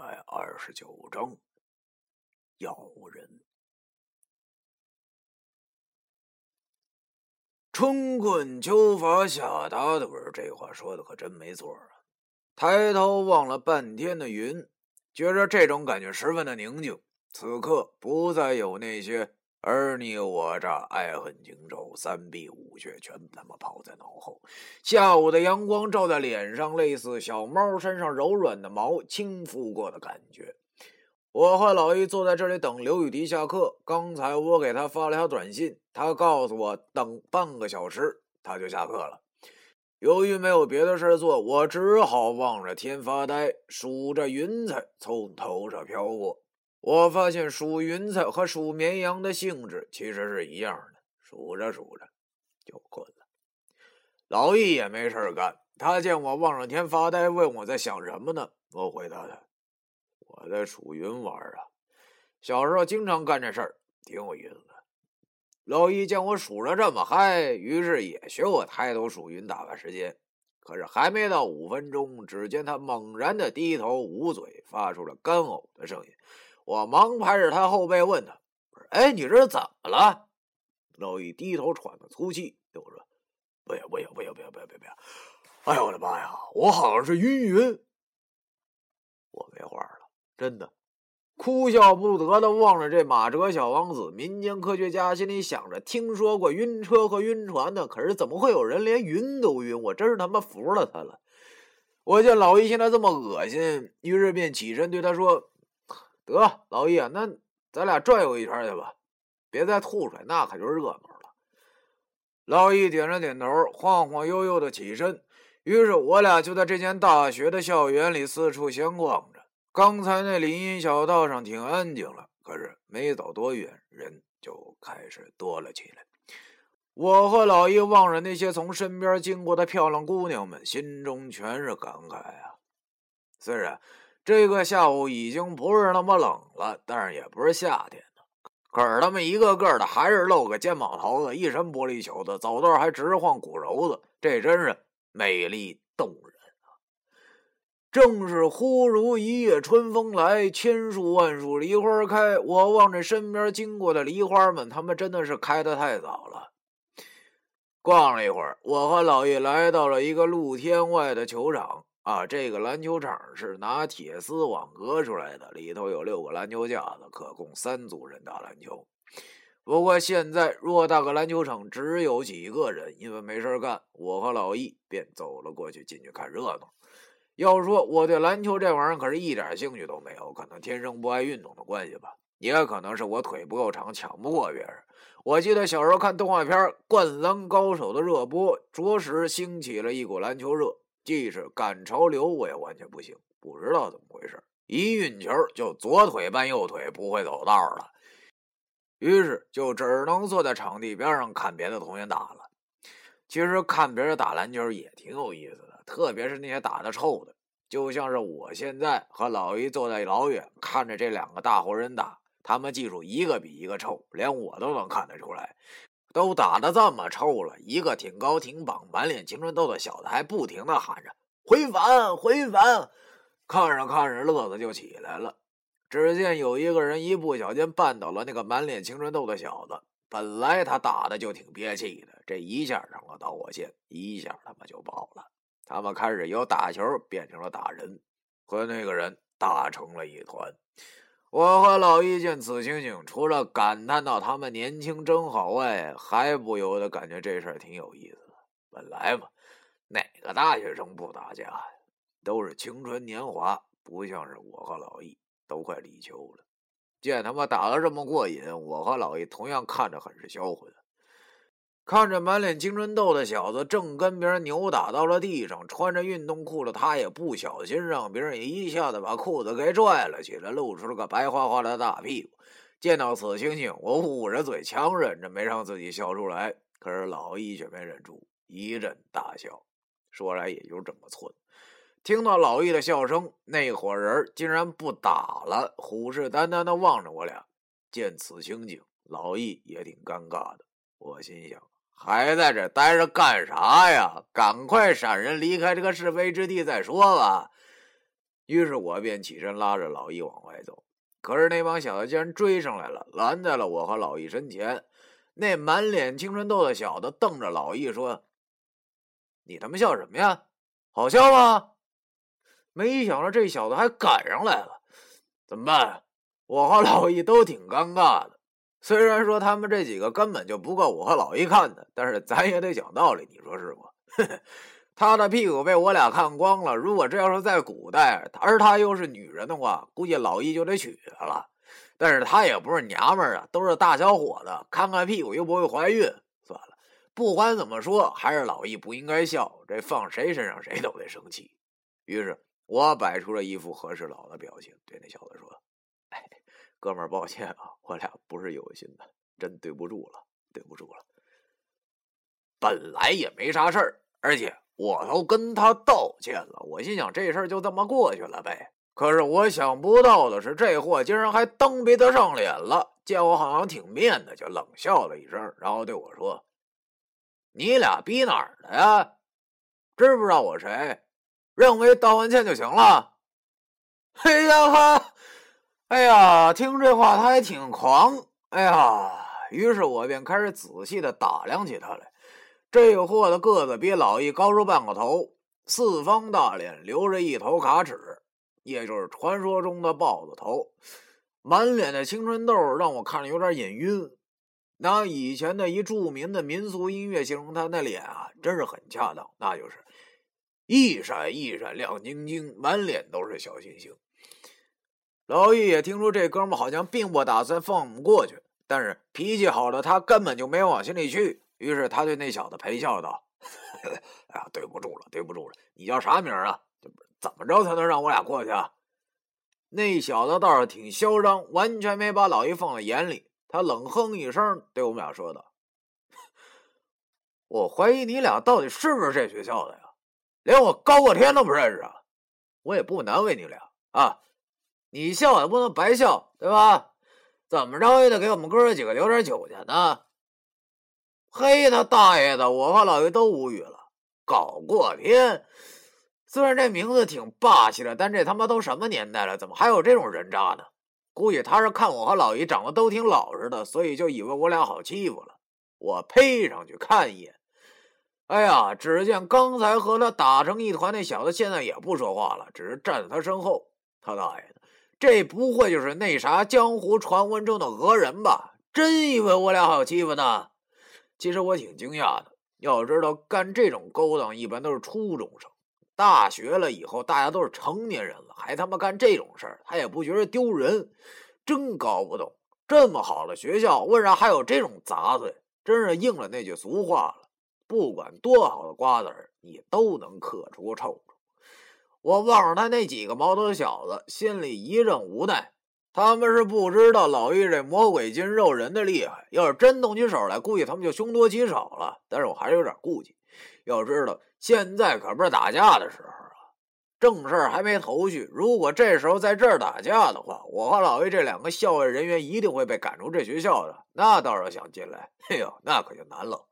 百二十九章，咬人。春困秋乏夏打盹这话说的可真没错啊！抬头望了半天的云，觉着这种感觉十分的宁静。此刻不再有那些而你我这、爱恨情仇、三闭五却，全他妈抛在脑后。下午的阳光照在脸上，类似小猫身上柔软的毛轻拂过的感觉。我和老易坐在这里等刘雨迪下课。刚才我给他发了条短信，他告诉我等半个小时他就下课了。由于没有别的事做，我只好望着天发呆，数着云彩从头上飘过。我发现数云彩和数绵羊的性质其实是一样的，数着数着就困了。老易也没事干，他见我望着天发呆，问我在想什么呢？我回答他。我在数云玩啊，小时候经常干这事儿，挺有意思的。老易见我数着这么嗨，于是也学我抬头数云打发时间。可是还没到五分钟，只见他猛然的低头捂嘴，发出了干呕的声音。我忙拍着他后背问他：“哎，你这是怎么了？”老易低头喘着粗气，对我说：“不要不要不要不要不要不要！哎呦我的妈呀，我好像是晕云。”我没话了。真的，哭笑不得的望着这马哲小王子。民间科学家心里想着：听说过晕车和晕船的，可是怎么会有人连晕都晕？我真是他妈服了他了！我见老易现在这么恶心，于是便起身对他说：“得，老易啊，那咱俩转悠一圈去吧，别再吐出来，那可就热闹了。”老易点了点头，晃晃悠悠的起身。于是我俩就在这间大学的校园里四处闲逛着。刚才那林荫小道上挺安静了，可是没走多远，人就开始多了起来。我和老易望着那些从身边经过的漂亮姑娘们，心中全是感慨啊。虽然这个下午已经不是那么冷了，但是也不是夏天。可是他们一个个的还是露个肩膀头子，一身玻璃球子，走道还直晃骨柔子，这真是美丽动人啊。正是忽如一夜春风来，千树万树梨花开。我望着身边经过的梨花们，他们真的是开的太早了。逛了一会儿，我和老易来到了一个露天外的球场。啊，这个篮球场是拿铁丝网隔出来的，里头有六个篮球架子，可供三组人打篮球。不过现在偌大个篮球场只有几个人，因为没事干，我和老易便走了过去，进去看热闹。要说我对篮球这玩意儿可是一点兴趣都没有，可能天生不爱运动的关系吧，也可能是我腿不够长，抢不过别人。我记得小时候看动画片《灌篮高手》的热播，着实兴起了一股篮球热，即使赶潮流，我也完全不行，不知道怎么回事，一运球就左腿绊右腿，不会走道了。于是就只能坐在场地边上看别的同学打了。其实看别人打篮球也挺有意思的。特别是那些打的臭的，就像是我现在和老于坐在老远看着这两个大活人打，他们技术一个比一个臭，连我都能看得出来。都打的这么臭了，一个挺高挺膀、满脸青春痘的小子还不停的喊着“回反，回反”，看着看着乐子就起来了。只见有一个人一不小心绊倒了那个满脸青春痘的小子，本来他打的就挺憋气的，这一下上了导火线，一下他妈就爆了。他们开始由打球变成了打人，和那个人打成了一团。我和老易见此情景，除了感叹到他们年轻真好外，还不由得感觉这事儿挺有意思。本来嘛，哪个大学生不打架呀？都是青春年华，不像是我和老易都快立秋了。见他妈打得这么过瘾，我和老易同样看着很是销魂。看着满脸青春痘的小子正跟别人扭打到了地上，穿着运动裤的他也不小心让别人一下子把裤子给拽了起来，露出了个白花花的大屁股。见到此情景，我捂着嘴，强忍着没让自己笑出来。可是老易却没忍住，一阵大笑。说来也就这么寸。听到老易的笑声，那伙人竟然不打了，虎视眈眈的望着我俩。见此情景，老易也挺尴尬的。我心想。还在这待着干啥呀？赶快闪人离开这个是非之地再说吧。于是我便起身拉着老易往外走。可是那帮小子竟然追上来了，拦在了我和老易身前。那满脸青春痘的小子瞪着老易说：“你他妈笑什么呀？好笑吗？”没想到这小子还赶上来了，怎么办？我和老易都挺尴尬的。虽然说他们这几个根本就不够我和老易看的，但是咱也得讲道理，你说是不？他的屁股被我俩看光了。如果这要是在古代，而他又是女人的话，估计老易就得娶她了。但是他也不是娘们儿啊，都是大小伙子，看看屁股又不会怀孕。算了，不管怎么说，还是老易不应该笑。这放谁身上谁都得生气。于是我摆出了一副和事佬的表情，对那小子说。哥们儿，抱歉啊，我俩不是有心的，真对不住了，对不住了。本来也没啥事儿，而且我都跟他道歉了，我心想这事儿就这么过去了呗。可是我想不到的是，这货竟然还蹬鼻子上脸了，见我好像挺面子，就冷笑了一声，然后对我说：“你俩逼哪儿的呀？知不知道我谁？认为道完歉就行了？”哎呀哈！哎呀，听这话他还挺狂。哎呀，于是我便开始仔细的打量起他来。这货的个子比老易高出半个头，四方大脸，留着一头卡齿，也就是传说中的豹子头，满脸的青春痘，让我看着有点眼晕。拿以前的一著名的民俗音乐形容他那脸啊，真是很恰当，那就是一闪一闪亮晶晶，满脸都是小星星。老易也听说这哥们好像并不打算放我们过去，但是脾气好的他根本就没往心里去。于是他对那小子陪笑道：“哎呀，对不住了，对不住了，你叫啥名啊？怎么着才能让我俩过去啊？”那小子倒是挺嚣张，完全没把老易放在眼里。他冷哼一声，对我们俩说道：“我怀疑你俩到底是不是这学校的呀？连我高过天都不认识啊！我也不难为你俩啊。”你笑也不能白笑，对吧？怎么着也得给我们哥几个留点酒钱呢。嘿，他大爷的！我和老于都无语了。搞过天，虽然这名字挺霸气的，但这他妈都什么年代了，怎么还有这种人渣呢？估计他是看我和老于长得都挺老实的，所以就以为我俩好欺负了。我呸上去看一眼，哎呀，只见刚才和他打成一团那小子，现在也不说话了，只是站在他身后。他大爷的！这不会就是那啥江湖传闻中的讹人吧？真以为我俩好欺负呢？其实我挺惊讶的。要知道，干这种勾当一般都是初中生，大学了以后大家都是成年人了，还他妈干这种事儿，他也不觉得丢人？真搞不懂，这么好的学校，为啥还有这种杂碎？真是应了那句俗话了：不管多好的瓜子儿，你都能嗑出臭。我望着他那几个毛头小子，心里一阵无奈。他们是不知道老易这魔鬼筋肉人的厉害，要是真动起手来，估计他们就凶多吉少了。但是我还是有点顾忌。要知道，现在可不是打架的时候啊，正事儿还没头绪。如果这时候在这儿打架的话，我和老易这两个校外人员一定会被赶出这学校的。那倒是想进来，哎呦，那可就难了。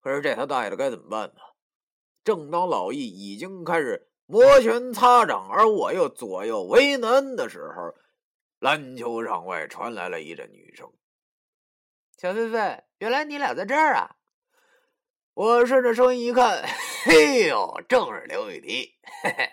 可是这他大爷的该怎么办呢？正当老易已经开始。摩拳擦掌，而我又左右为难的时候，篮球场外传来了一阵女声：“小飞飞，原来你俩在这儿啊！”我顺着声音一看，嘿呦，正是刘雨迪。嘿嘿，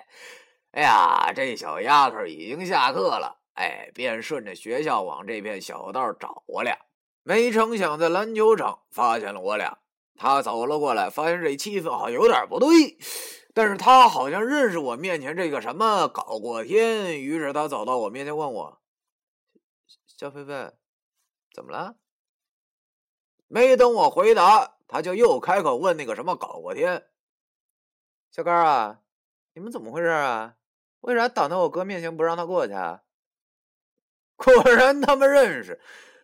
哎呀，这小丫头已经下课了，哎，便顺着学校往这片小道找我俩。没成想，在篮球场发现了我俩。她走了过来，发现这气氛好像有点不对，但是他好像认识我面前这个什么搞过天，于是他走到我面前问我：“小飞飞，怎么了？”没等我回答，他就又开口问那个什么搞过天：“小高啊，你们怎么回事啊？为啥挡在我哥面前不让他过去？”啊？果然他们认识。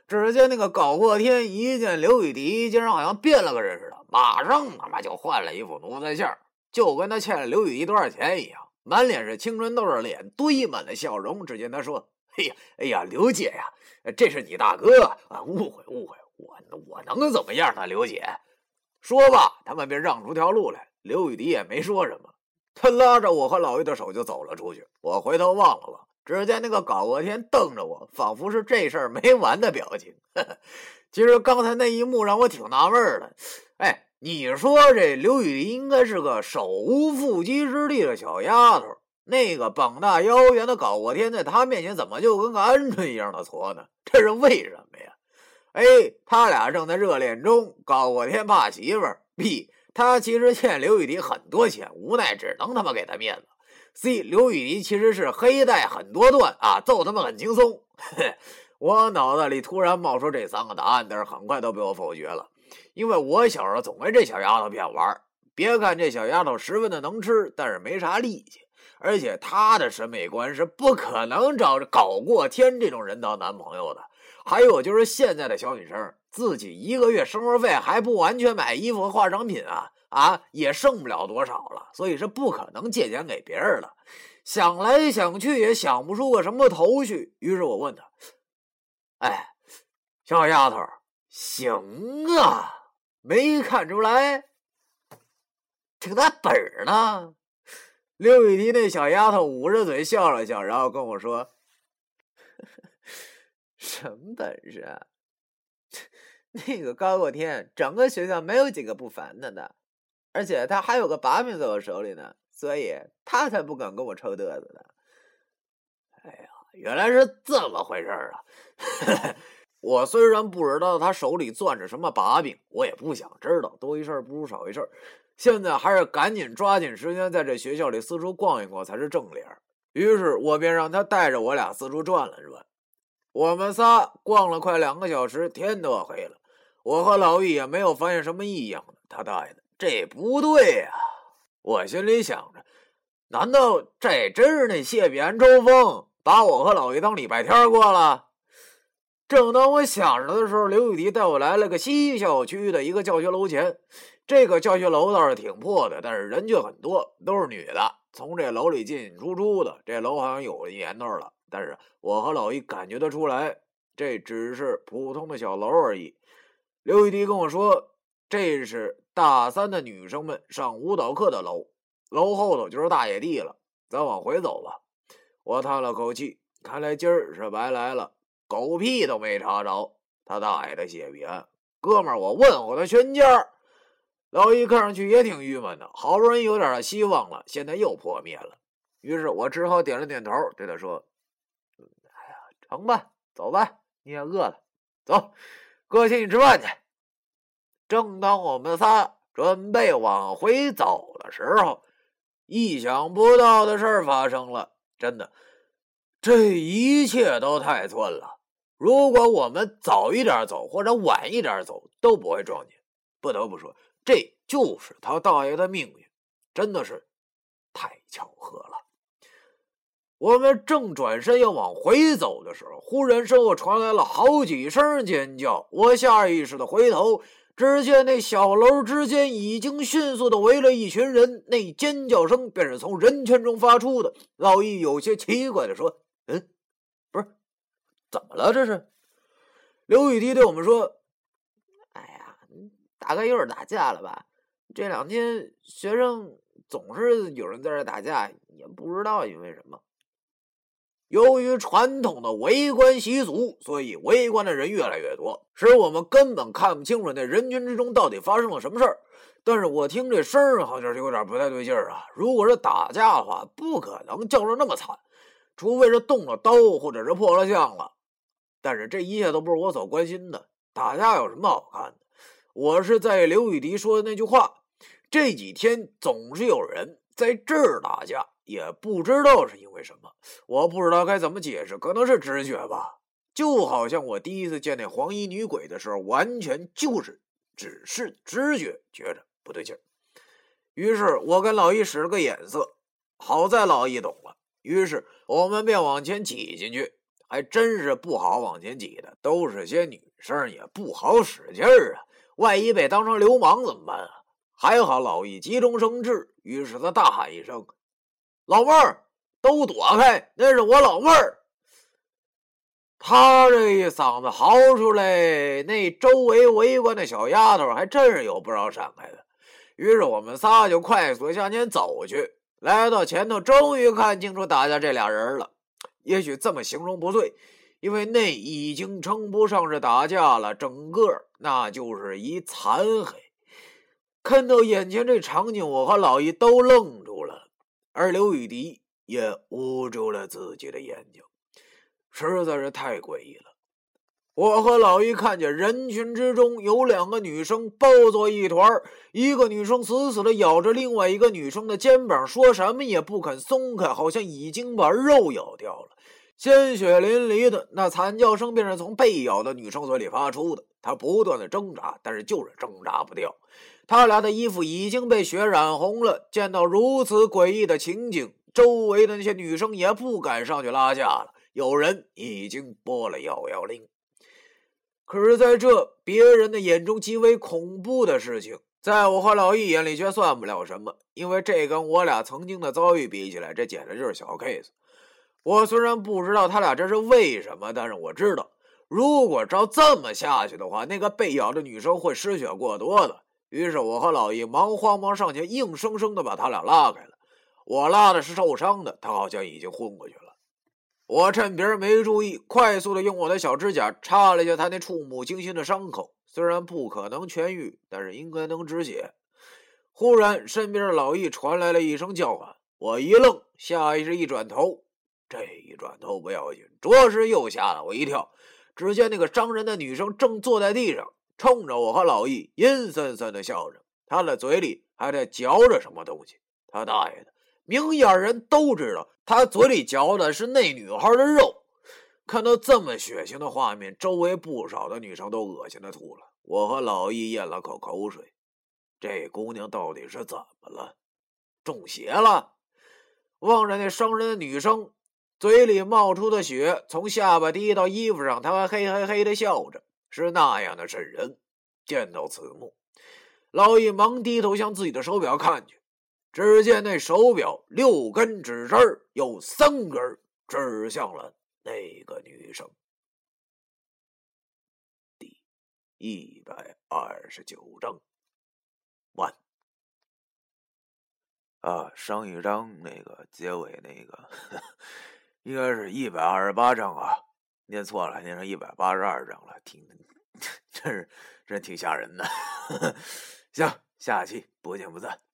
只见那个搞过天一见刘雨迪，竟然好像变了个人似的，马上他妈就换了一副奴才相，就跟他欠了刘雨迪多少钱一样，满脸是青春痘的脸，堆满了笑容。只见他说：“哎呀，哎呀，刘姐呀，这是你大哥啊，误会误会，我我能怎么样呢？刘姐，说罢，他们便让出条路来。刘雨迪也没说什么，他拉着我和老玉的手就走了出去。我回头望了望。只见那个搞过天瞪着我，仿佛是这事儿没完的表情。其实刚才那一幕让我挺纳闷的。哎，你说这刘雨迪应该是个手无缚鸡之力的小丫头，那个膀大腰圆的搞过天在她面前怎么就跟个鹌鹑一样的矬呢？这是为什么呀？A，他俩正在热恋中，搞过天怕媳妇儿；B，他其实欠刘雨迪很多钱，无奈只能他妈给他面子。C 刘雨迪其实是黑带很多段啊，揍他们很轻松。我脑袋里突然冒出这三个答案，但是很快都被我否决了，因为我小时候总跟这小丫头骗玩。别看这小丫头十分的能吃，但是没啥力气，而且她的审美观是不可能找搞过天这种人当男朋友的。还有就是现在的小女生，自己一个月生活费还不完全买衣服和化妆品啊。啊，也剩不了多少了，所以是不可能借钱给别人的。想来想去也想不出个什么头绪，于是我问她：“哎，小丫头，行啊，没看出来，挺大本儿呢。”刘雨迪那小丫头捂着嘴笑了笑，然后跟我说：“ 什么本事？啊？那个高过天，整个学校没有几个不烦他的。”而且他还有个把柄在我手里呢，所以他才不敢跟我抽嘚瑟的。哎呀，原来是这么回事啊！我虽然不知道他手里攥着什么把柄，我也不想知道，多一事不如少一事。现在还是赶紧抓紧时间在这学校里四处逛一逛才是正理儿。于是我便让他带着我俩四处转了转。我们仨逛了快两个小时，天都要黑了。我和老易也没有发现什么异样。他大爷的！这不对呀！我心里想着，难道这真是那谢必安抽风，把我和老易当礼拜天过了？正当我想着的时候，刘雨迪带我来了个西校区的一个教学楼前。这个教学楼倒是挺破的，但是人却很多，都是女的从这楼里进进出出的。这楼好像有年头了，但是我和老于感觉得出来，这只是普通的小楼而已。刘雨迪跟我说，这是。大三的女生们上舞蹈课的楼，楼后头就是大野地了。咱往回走吧。我叹了口气，看来今儿是白来了，狗屁都没查着。他大爷的谢必安，哥们儿，我问候他全家。老易看上去也挺郁闷的，好不容易有点希望了，现在又破灭了。于是我只好点了点头，对他说：“哎呀，成吧，走吧，你也饿了，走，哥请你吃饭去。”正当我们仨准备往回走的时候，意想不到的事儿发生了。真的，这一切都太寸了。如果我们早一点走或者晚一点走，都不会撞见。不得不说，这就是他大爷的命运，真的是太巧合了。我们正转身要往回走的时候，忽然身后传来了好几声尖叫。我下意识的回头。只见那小楼之间已经迅速的围了一群人，那尖叫声便是从人群中发出的。老易有些奇怪的说：“嗯，怎么了？这是？”刘雨迪对我们说：“哎呀，大概又是打架了吧？这两天学生总是有人在这打架，也不知道因为什么。”由于传统的围观习俗，所以围观的人越来越多，使我们根本看不清楚那人群之中到底发生了什么事儿。但是我听这声儿好像是有点不太对劲儿啊！如果是打架的话，不可能叫的那么惨，除非是动了刀或者是破了相了。但是这一切都不是我所关心的，打架有什么好看的？我是在刘雨迪说的那句话：这几天总是有人在这儿打架，也不知道是因为什么。我不知道该怎么解释，可能是直觉吧。就好像我第一次见那黄衣女鬼的时候，完全就是只是直觉觉着不对劲儿。于是我跟老易使了个眼色，好在老易懂了。于是我们便往前挤进去，还真是不好往前挤的，都是些女生，也不好使劲儿啊。万一被当成流氓怎么办啊？还好老易急中生智，于是他大喊一声：“老妹儿，都躲开！那是我老妹儿。”他这一嗓子嚎出来，那周围围观的小丫头还真是有不少闪开的。于是我们仨就快速向前走去，来到前头，终于看清楚打架这俩人了。也许这么形容不对，因为那已经称不上是打架了，整个那就是一残黑。看到眼前这场景，我和老易都愣住了，而刘雨迪也捂住了自己的眼睛。实在是太诡异了！我和老易看见人群之中有两个女生抱作一团一个女生死死的咬着另外一个女生的肩膀，说什么也不肯松开，好像已经把肉咬掉了。鲜血淋漓的那惨叫声便是从被咬的女生嘴里发出的。她不断的挣扎，但是就是挣扎不掉。他俩的衣服已经被血染红了。见到如此诡异的情景，周围的那些女生也不敢上去拉架了。有人已经拨了幺幺零，可是在这别人的眼中极为恐怖的事情，在我和老易眼里却算不了什么，因为这跟我俩曾经的遭遇比起来，这简直就是小 case。我虽然不知道他俩这是为什么，但是我知道，如果照这么下去的话，那个被咬的女生会失血过多的。于是我和老易忙慌忙上前，硬生生的把他俩拉开了。我拉的是受伤的，他好像已经昏过去了。我趁别人没注意，快速的用我的小指甲插了一下他那触目惊心的伤口。虽然不可能痊愈，但是应该能止血。忽然，身边的老易传来了一声叫喊，我一愣，下意识一转头。这一转头不要紧，着实又吓了我一跳。只见那个伤人的女生正坐在地上，冲着我和老易阴森森的笑着，她的嘴里还在嚼着什么东西。他大爷的！明眼人都知道，他嘴里嚼的是那女孩的肉。看到这么血腥的画面，周围不少的女生都恶心的吐了。我和老易咽了口口水，这姑娘到底是怎么了？中邪了？望着那伤人的女生，嘴里冒出的血从下巴滴到衣服上，她还嘿嘿嘿的笑着，是那样的瘆人。见到此幕，老易忙低头向自己的手表看去。只见那手表六根指针有三根指向了那个女生。第一百二十九章完。啊，上一章那个结尾那个，应该是一百二十八章啊，念错了，念成一百八十二章了，挺，真是真挺吓人的。行，下期不见不散。